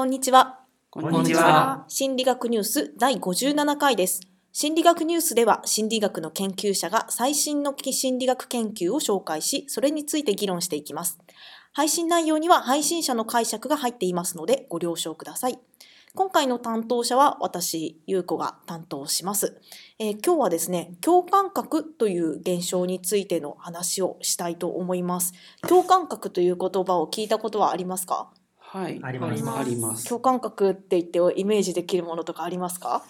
こんにちは。こんにちは。心理学ニュース第57回です。心理学ニュースでは心理学の研究者が最新の心理学研究を紹介し、それについて議論していきます。配信内容には配信者の解釈が入っていますのでご了承ください。今回の担当者は私、ゆうこが担当します、えー今日はですね、共感覚という現象についての話をしたいと思います。共感覚という言葉を聞いたことはありますか？はい。ありますあります。共感覚って言ってイメージできるものとかありますか？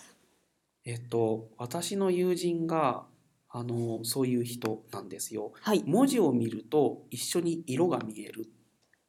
えっと、私の友人が、あの、そういう人なんですよ。はい。文字を見ると一緒に色が見えるっ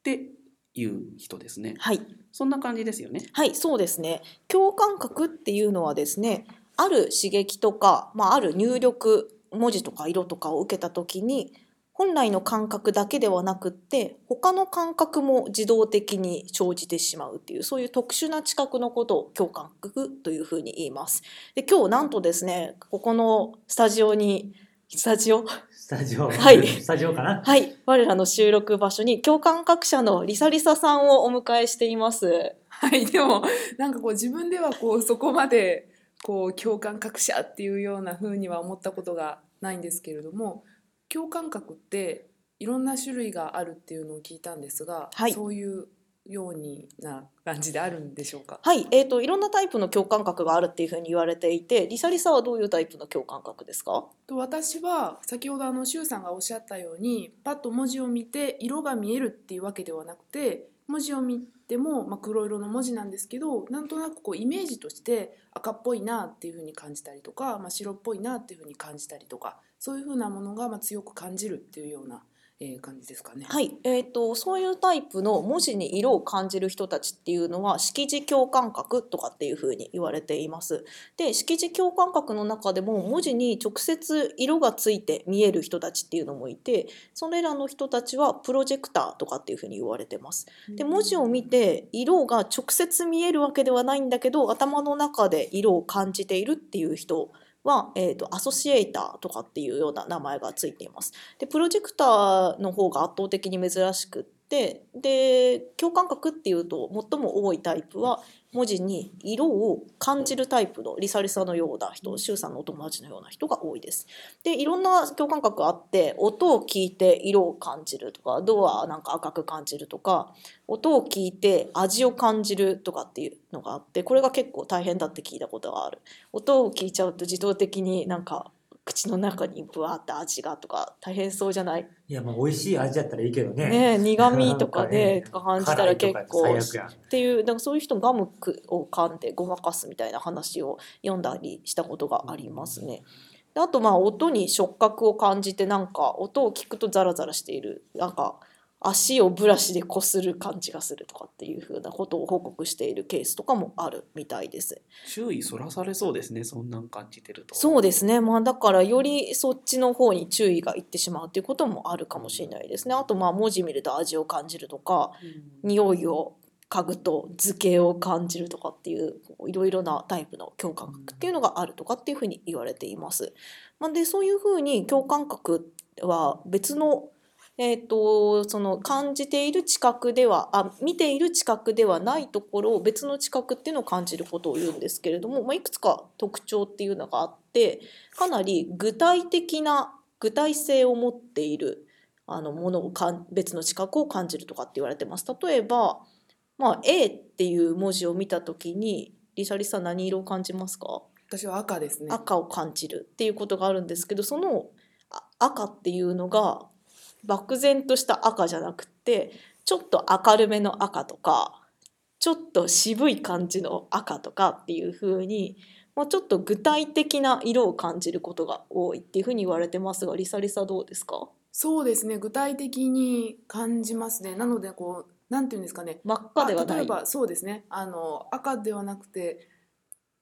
ていう人ですね。はい。そんな感じですよね。はい、そうですね。共感覚っていうのはですね、ある刺激とか、まあ、ある入力、文字とか色とかを受けたときに、本来の感覚だけではなくって、他の感覚も自動的に生じてしまうっていう、そういう特殊な知覚のことを共感覚というふうに言います。で、今日なんとですね、ここのスタジオに、スタジオ？スタジオ？はいスタジオかな？はい、我らの収録場所に共感覚者のリサリサさんをお迎えしています。はい、でもなんかこう自分ではこうそこまでこう共感覚者っていうような風には思ったことがないんですけれども共感覚っていろんな種類があるっていうのを聞いたんですが、はい。そういうようにな感じであるんでしょうか？はい、えー、といろんなタイプの共感覚があるっていうふうに言われていてリサリサはどういうタイプの共感覚ですか？と私は先ほどあの周さんがおっしゃったようにパッと文字を見て色が見えるっていうわけではなくて文字を見ても、まあ、黒色の文字なんですけどなんとなくこうイメージとして赤っぽいなっていうふうに感じたりとか、まあ、白っぽいなっていうふうに感じたりとかそういうふうなものがまあ強く感じるっていうような、えー感じですかね。はい、えー、とそういうタイプの文字に色を感じる人たちっていうのは識字共感覚とかっていうふうに言われています。で識字共感覚の中でも文字に直接色がついて見える人たちっていうのもいてそれらの人たちはプロジェクターとかっていうふうに言われてます。で文字を見て色が直接見えるわけではないんだけど頭の中で色を感じているっていう人は、えー、とアソシエイターとかっていうような名前がついています。でプロジェクターの方が圧倒的に珍しくってで共感覚っていうと最も多いタイプは文字に色を感じるタイプのリサリサのような人周さんのお友達のような人が多いです。でいろんな共感覚あって音を聞いて色を感じるとかドアなんか赤く感じるとか音を聞いて味を感じるとかっていうのがあってこれが結構大変だって聞いたことがある。音を聞いちゃうと自動的になんか口の中にブワーって味がとか大変そうじゃない？いや、まあ、美味しい味だったらいいけどね。ねえ苦味とかねかとか感じたら結構っていうなんかそういう人ガムを噛んでごまかすみたいな話を読んだりしたことがありますね。であとまあ音に触覚を感じてなんか音を聞くとザラザラしているなんか足をブラシでこする感じがするとかっていうふうなことを報告しているケースとかもあるみたいです。注意そらされそうですね。そんなん感じてると。そうですね、まあ、だからよりそっちの方に注意がいってしまうということもあるかもしれないですね。あとまあ文字見ると味を感じるとかうん。匂いを嗅ぐと図形を感じるとかっていういろいろなタイプの共感覚っていうのがあるとかっていうふうに言われています。まあ、でそういうふうに共感覚は別のえー、とその感じている知覚ではあ見ている知覚ではないところを別の知覚っていうのを感じることを言うんですけれども、まあ、いくつか特徴っていうのがあってかなり具体的な具体性を持っているあのものをかん別の知覚を感じるとかって言われてます。例えば、まあ、A っていう文字を見た時にリサリサ何色を感じますか？私は赤ですね。赤を感じるっていうことがあるんですけどそのあ赤っていうのが漠然とした赤じゃなくってちょっと明るめの赤とかちょっと渋い感じの赤とかっていう風に、まあ、ちょっと具体的な色を感じることが多いっていう風に言われてますがリサリサどうですか？そうですね。具体的に感じますね。なのでこうなんていうんですかね。真っ赤ではない。あ例えばそうですね。あの赤ではなくて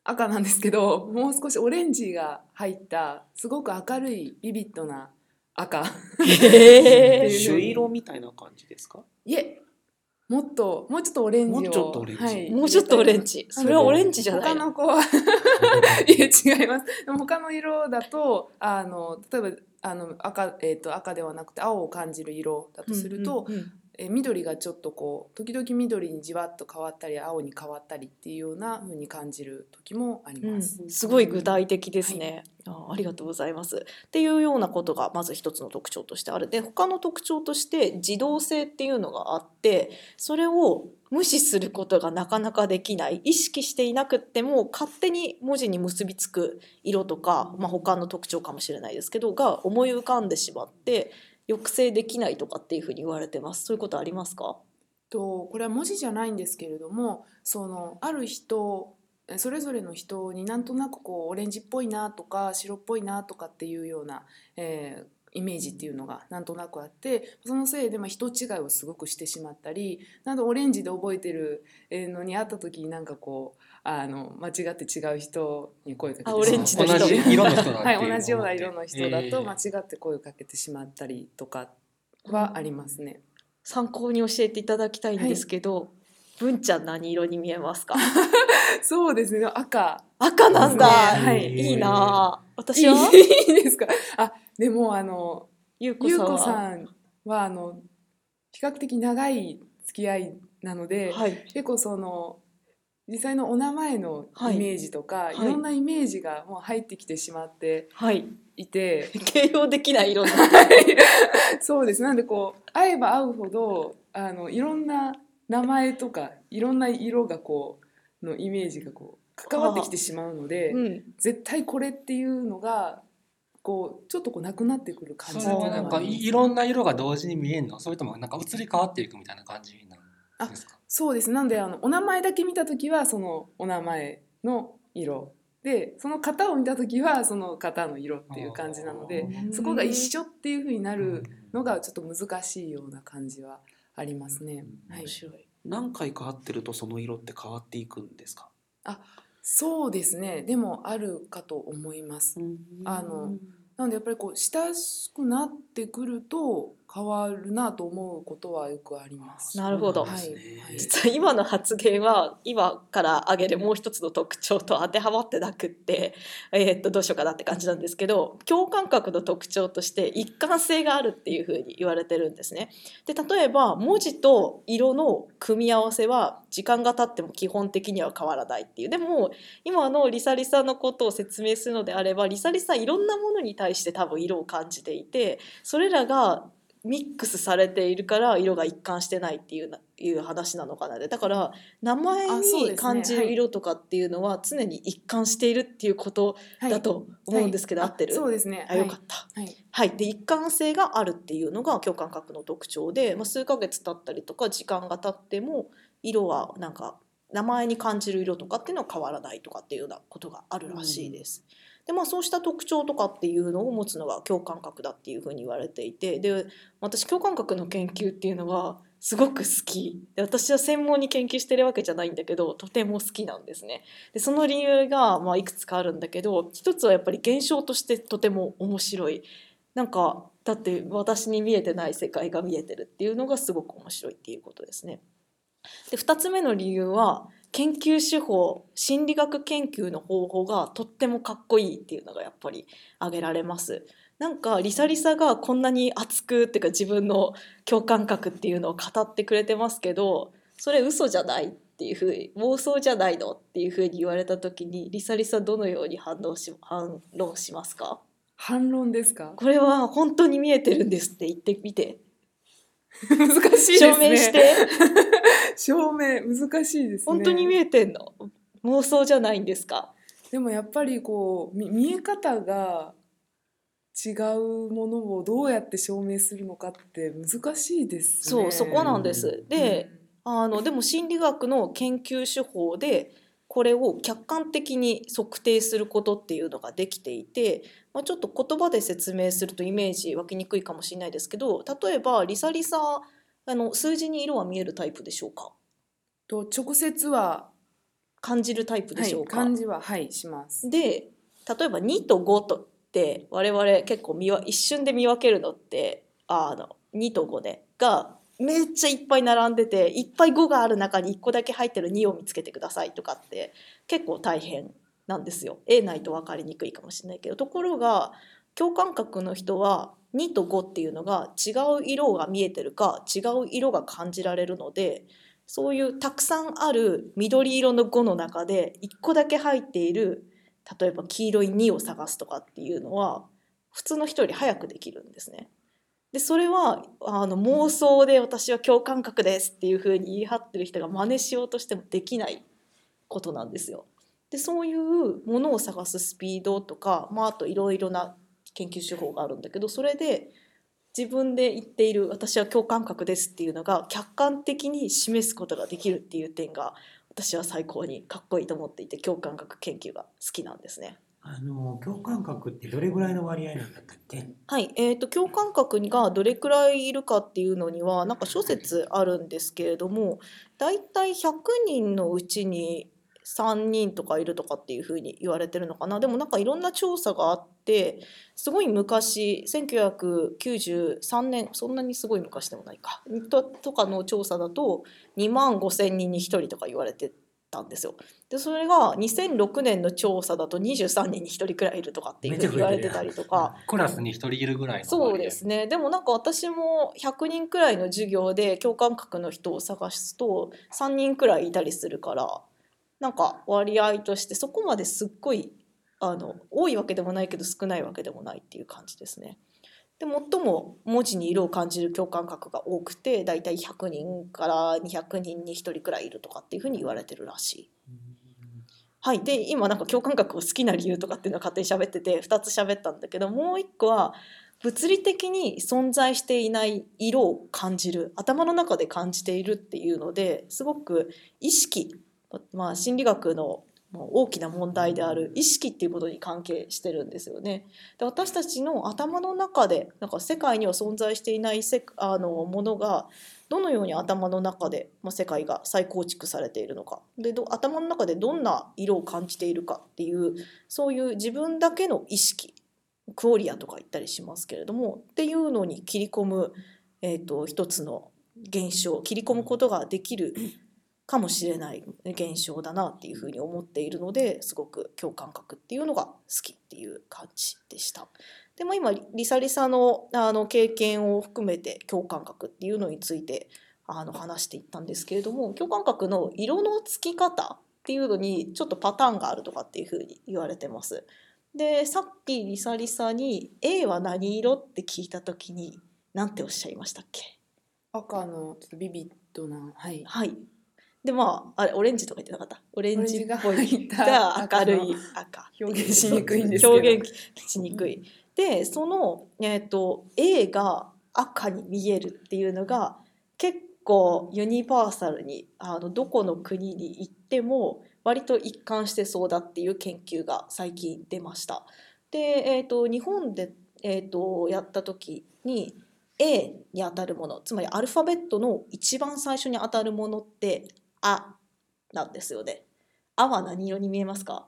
赤なんですけどもう少しオレンジが入ったすごく明るいビビッドな赤。へー。朱色みたいな感じですか？いえ。もっともうちょっとオレンジを。もうちょっとオレンジ。はい、もうちょっとオレンジ。それはオレンジじゃない。の他の子は。いや違います。でも他の色だとあの例えばあの赤,、えー、と赤ではなくて青を感じる色だとすると、うんうんうんえー緑がちょっとこう時々緑にじわっと変わったり青に変わったりっていうような風に感じる時もありうん、ます。すごい具体的ですね、あありがとうございます。っていうようなことがまず一つの特徴としてある。で他の特徴として自動性っていうのがあってそれを無視することがなかなかできない。意識していなくっても勝手に文字に結びつく色とか、まあ、他の特徴かもしれないですけどが思い浮かんでしまって抑制できないとかっていうふうに言われてます。そういうことありますか？とこれは文字じゃないんですけれどもそのある人それぞれの人になんとなくこうオレンジっぽいなとか白っぽいなとかっていうような、えーイメージっていうのがなんとなくあってそのせいでまあ人違いをすごくしてしまったりなんオレンジで覚えてるのに会った時になんかこうあの間違って違う人に声かけてしまうあオレンジの人。同じ色の人だっていうはい、同じような色の人だとえー間違って声をかけてしまったりとかはありますね。参考に教えていただきたいんですけど、文ちゃん何色に見えますか？そうですね。赤。赤なんだ、はい。いいな。私は？いいですか？あでもあのゆうゆうこさんは？こさんはあの比較的長い付き合いなので、はい。結構その実際のお名前のはい。イメージとか、い。い、ろんなイメージがもう入ってきてしまってはい。いて。形容できない色の。そうです。なんでこう会えば会うほどあのいろんな名前とかいろんな色がこうのイメージがこう関わってきてしまうので、うん。絶対これっていうのがこうちょっとこうなくなってくる感じ。そなんかいろんな色が同時に見えるの。それともなんか移り変わっていくみたいな感じなんですか？そうです。なんであのお名前だけ見た時はそのお名前の色。でその型を見た時はその型の色っていう感じなのでうんそこが一緒っていう風になるのがちょっと難しいような感じはありますね。はい。面、白い。何回か会ってるとその色って変わっていくんですか、そうですね。でもあるかと思います。あのなのでやっぱりこう親しくなってくると変わるなと思うことはよくあります。なるほどはい実は今の発言は今から挙げるもう一つの特徴と当てはまってなくって、えーっとどうしようかなって感じなんですけど共感覚の特徴として一貫性があるっていうふうに言われてるんですね。で例えば文字と色の組み合わせは時間が経っても基本的には変わらないっていうでも今のリサリサのことを説明するのであればリサリサいろんなものに対して多分色を感じていてそれらがミックスされているから色が一貫してないっていうないう話なのかなでだから名前に感じる色とかっていうのは常に一貫しているっていうことはいだと思うんですけど、はい合ってる？あそうですね。あよかった。はい。はい、で一貫性があるっていうのが共感覚の特徴で、まあ、数ヶ月経ったりとか時間が経っても色はなんか名前に感じる色とかっていうのは変わらないとかっていうようなことがあるらしいです。でまあそうした特徴とかっていうのを持つのが共感覚だっていうふうに言われていてで私共感覚の研究っていうのがすごく好きで私は専門に研究してるわけじゃないんだけどとても好きなんですね。でその理由がまあいくつかあるんだけど一つはやっぱり現象としてとても面白いなんかだって私に見えてない世界が見えてるっていうのがすごく面白いっていうことですね。で2つ目の理由は研究手法心理学研究の方法がとってもかっこいいっていうのがやっぱり挙げられます。なんかリサリサがこんなに熱くっていうか自分の共感覚っていうのを語ってくれてますけどそれ嘘じゃないっていうふうに妄想じゃないのっていうふうに言われた時にリサリサどのように反応し反論しますか？反論ですか？これは本当に見えてるんですって言ってみて難しいですね。証明して 証明難しいですね。本当に見えてんの？妄想じゃないんですか？でもやっぱりこうみ見え方が違うものをどうやって証明するのかって難しいですね。そうそこなんですであのでも心理学の研究手法でこれを客観的に測定することっていうのができていて、まあ、ちょっと言葉で説明するとイメージ湧きにくいかもしれないですけど例えばリサリサあの数字に色は見えるタイプでしょうか？と直接は、感じるタイプではい、しょうか、感じははいします。で例えば2と5とって我々結構見わ一瞬で見分けるのってあの2と5ねがめっちゃいっぱい並んでていっぱい5がある中に1個だけ入ってる2を見つけてくださいとかって結構大変なんですよ。絵ないと分かりにくいかもしれないけどところが共感覚の人は2と5っていうのが違う色が見えてるか違う色が感じられるのでそういうたくさんある緑色の5の中で1個だけ入っている例えば黄色い2を探すとかっていうのは普通の人より早くできるんですね。でそれはあの妄想で私は共感覚ですっていうふうに言い張ってる人が真似しようとしてもできないことなんですよ。でそういうものを探すスピードとか、まあ、あといろいろな研究手法があるんだけどそれで自分で言っている「私は共感覚です」っていうのが客観的に示すことができるっていう点が私は最高にかっこいいと思っていて共感覚研究が好きなんですね。あの共感覚ってどれぐらいの割合なんだったっけ？はい、えー、と共感覚がどれくらいいるかっていうのにはなんか諸説あるんですけれどもだいたい100人のうちに3人とかいるとかっていうふうに言われてるのかな。でもなんかいろんな調査があってすごい昔1993年そんなにすごい昔でもないか。ととかの調査だと2万5,000人に1人とか言われてたんですよ。でそれが2006年の調査だと23人に1人くらいいるとかっていうふうに言われてたりとか。クラスに一人いるぐらいのそうですねでもなんか私も100人くらいの授業で共感覚の人を探すと3人くらいいたりするからなんか割合としてそこまですっごいあの多いわけでもないけど少ないわけでもないっていう感じですね。で最も文字に色を感じる共感覚が多くてだいたい100人から200人に1人くらいいるとかっていうふうに言われてるらしい。はい、で今なんか共感覚を好きな理由とかっていうのを勝手に喋ってて2つ喋ったんだけどもう1個は物理的に存在していない色を感じる頭の中で感じているっていうのですごく意識、まあ、心理学の大きな問題である意識っていうことに関係してるんですよね。で私たちの頭の中でなんか世界には存在していないせあのものがどのように頭の中で、まあ、世界が再構築されているのかで頭の中でどんな色を感じているかっていうそういう自分だけの意識クオリアとか言ったりしますけれどもっていうのに切り込む、えー、と一つの現象切り込むことができるかもしれない現象だなっていうふうに思っているのですごく共感覚っていうのが好きっていう感じでした。でも今リサリサのあの経験を含めて共感覚っていうのについてあの話していったんですけれども共感覚の色のつき方っていうのにちょっとパターンがあるとかっていうふうに言われてます。でさっきリサリサに「A は何色?」って聞いた時に何ておっしゃいましたっけ？赤のちょっとビビッドなはいはい。でまああれオレンジとか言ってなかった？オレンジっぽい。が明るい赤。表現しにくいんですけど。表現しにくい。でその、えー、と A が赤に見えるっていうのが結構ユニバーサルにあのどこの国に行っても割と一貫してそうだっていう研究が最近出ました。で、えー、と日本で、えー、とやった時に A に当たるものつまりアルファベットの一番最初に当たるものって「あ」なんですよね。あは何色に見えますか？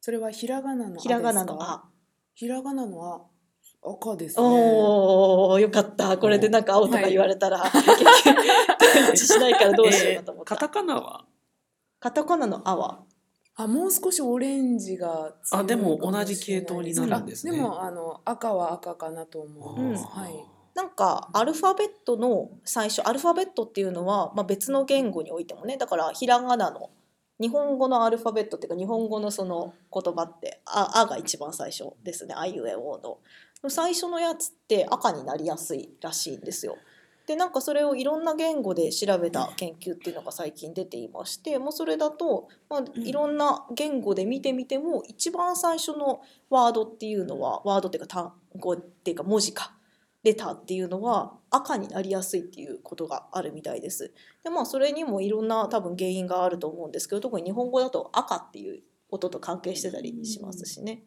それはひらがなの「あ」ですか？ひらがなの「あ」。ひらがなの「あ」赤ですね。おおよかった。これでなんか青とか言われたら、一致しないからどうしようかと思った、カタカナは？カタカナの「あ」は。あもう少しオレンジが強いあでもかしれない同じ系統になるんですね。あでもあの赤は赤かなと思う、うん。はいなんかアルファベットの最初アルファベットっていうのは、まあ、別の言語においてもねだからひらがなの日本語のアルファベットっていうか日本語のその言葉って「あ」あが一番最初ですね「あいうえお」の。最初のやつって赤になりやすいらしいんですよ。でなんかそれをいろんな言語で調べた研究っていうのが最近出ていましてもうそれだと、まあ、いろんな言語で見てみても一番最初のワードっていうのはワードっていうか単語っていうか文字かレターっていうのは赤になりやすいっていうことがあるみたいです。でまあそれにもいろんな多分原因があると思うんですけど特に日本語だと赤っていう音と関係してたりしますしね。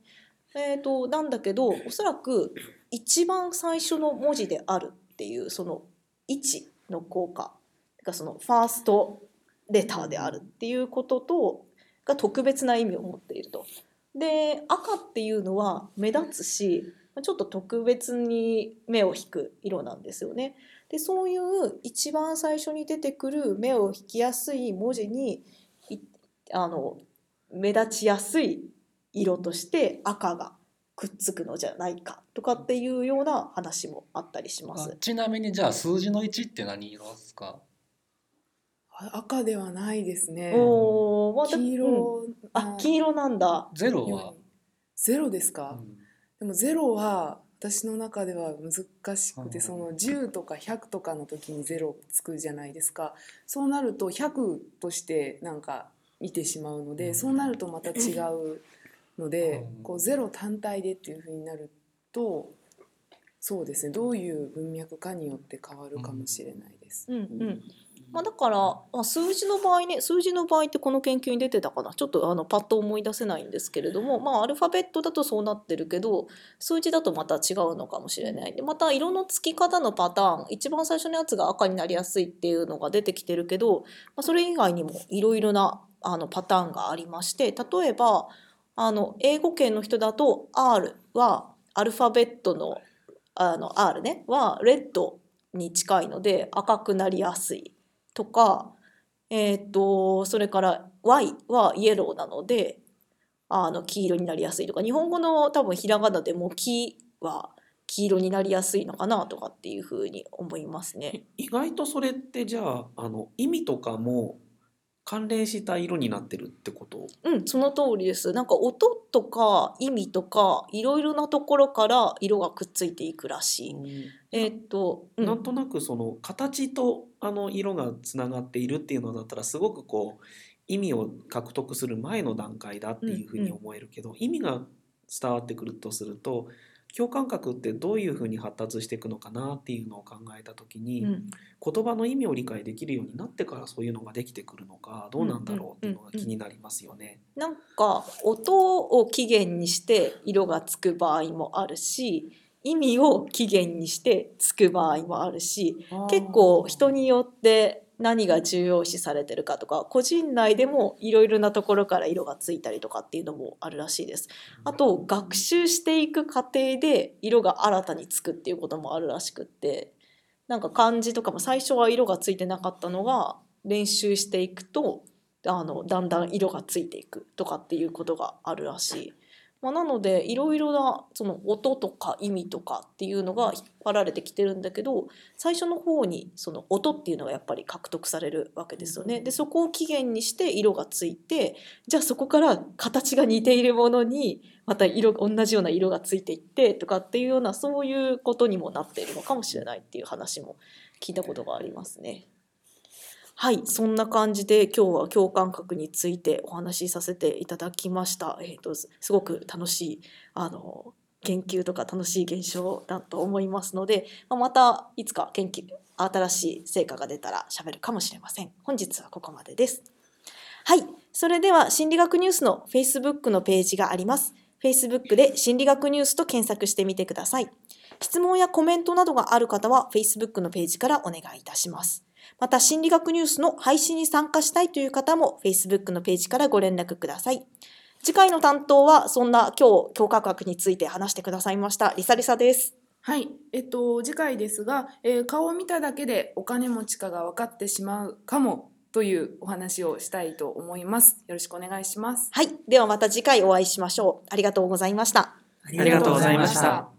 えー、となんだけどおそらく一番最初の文字であるっていうその位置の効果がそのファーストレターであるっていうこととが特別な意味を持っていると。で赤っていうのは目立つしちょっと特別に目を引く色なんですよね。でそういう一番最初に出てくる目を引きやすい文字にいあの目立ちやすい色として赤がくっつくのじゃないかとかっていうような話もあったりします。あちなみにじゃあ数字の1って何色ですか？あ赤ではないですね。おーまあで黄うん色あ黄色なんだ。ゼロは？ゼロですか、でもゼロは私の中では難しくうん。てその10とか100とかの時にゼロつくじゃないですか。そうなると100としてなんか見てしまうので、うん。そうなるとまた違うので、うん。こうゼロ単体でっていう風になるとそうですねどういう文脈かによって変わるかもしれないです。うん。うん。まあ、だから、ま、数字の場合ね数字の場合ってこの研究に出てたかな？ちょっとあのパッと思い出せないんですけれども、まあ、アルファベットだとそうなってるけど数字だとまた違うのかもしれない。でまた色のつき方のパターン一番最初のやつが赤になりやすいっていうのが出てきてるけど、まあ、それ以外にもいろいろなあのパターンがありまして例えばあの英語圏の人だと R はアルファベットのあの R ねはレッドに近いので赤くなりやすい。とか、えー、とそれから Y はイエローなのであの黄色になりやすいとか日本語の多分ひらがなでも「木」は黄色になりやすいのかなとかっていうふうに思いますね。意外とそれってじゃああの意味とかも関連した色になってるってこと？うん、その通りです。なんか音とか意味とかいろいろなところから色がくっついていくらしい。えーっと、うんなんとなくその形とあの色がつながっているっていうのだったらすごくこう意味を獲得する前の段階だっていうふうに思えるけど、意味が伝わってくるとすると共感覚ってどういうふうに発達していくのかなっていうのを考えた時に、うん。言葉の意味を理解できるようになってからそういうのができてくるのかどうなんだろうっていうのが気になりますよね。なんか音を起源にして色がつく場合もあるし意味を起源にしてつく場合もあるし結構人によって何が重要視されてるかとか個人内でもいろいろなところから色がついたりとかっていうのもあるらしいです。あと学習していく過程で色が新たにつくっていうこともあるらしくってなんか漢字とかも最初は色がついてなかったのが練習していくとあのだんだん色がついていくとかっていうことがあるらしい。まあ、なのでいろいろなその音とか意味とかっていうのが引っ張られてきてるんだけど最初の方にその音っていうのがやっぱり獲得されるわけですよね。でそこを起源にして色がついてじゃあそこから形が似ているものにまた色同じような色がついていってとかっていうようなそういうことにもなっているのかもしれないっていう話も聞いたことがありますね。はい、そんな感じで今日は共感覚についてお話しさせていただきました。えー、とすごく楽しいあの研究とか楽しい現象だと思いますので、まあまたいつか研究新しい成果が出たら喋るかもしれません。本日はここまでです。はい、それでは心理学ニュースの Facebook のページがあります。Facebook で心理学ニュースと検索してみてください。質問やコメントなどがある方は Facebook のページからお願いいたします。また心理学ニュースの配信に参加したいという方も Facebook のページからご連絡ください。次回の担当はそんな今日強化学について話してくださいましたリサリサです。はい、えっと次回ですが、えー顔を見ただけでお金持ちかが分かってしまうかもというお話をしたいと思います。よろしくお願いします。はい、ではまた次回お会いしましょう。ありがとうございました。ありがとうございました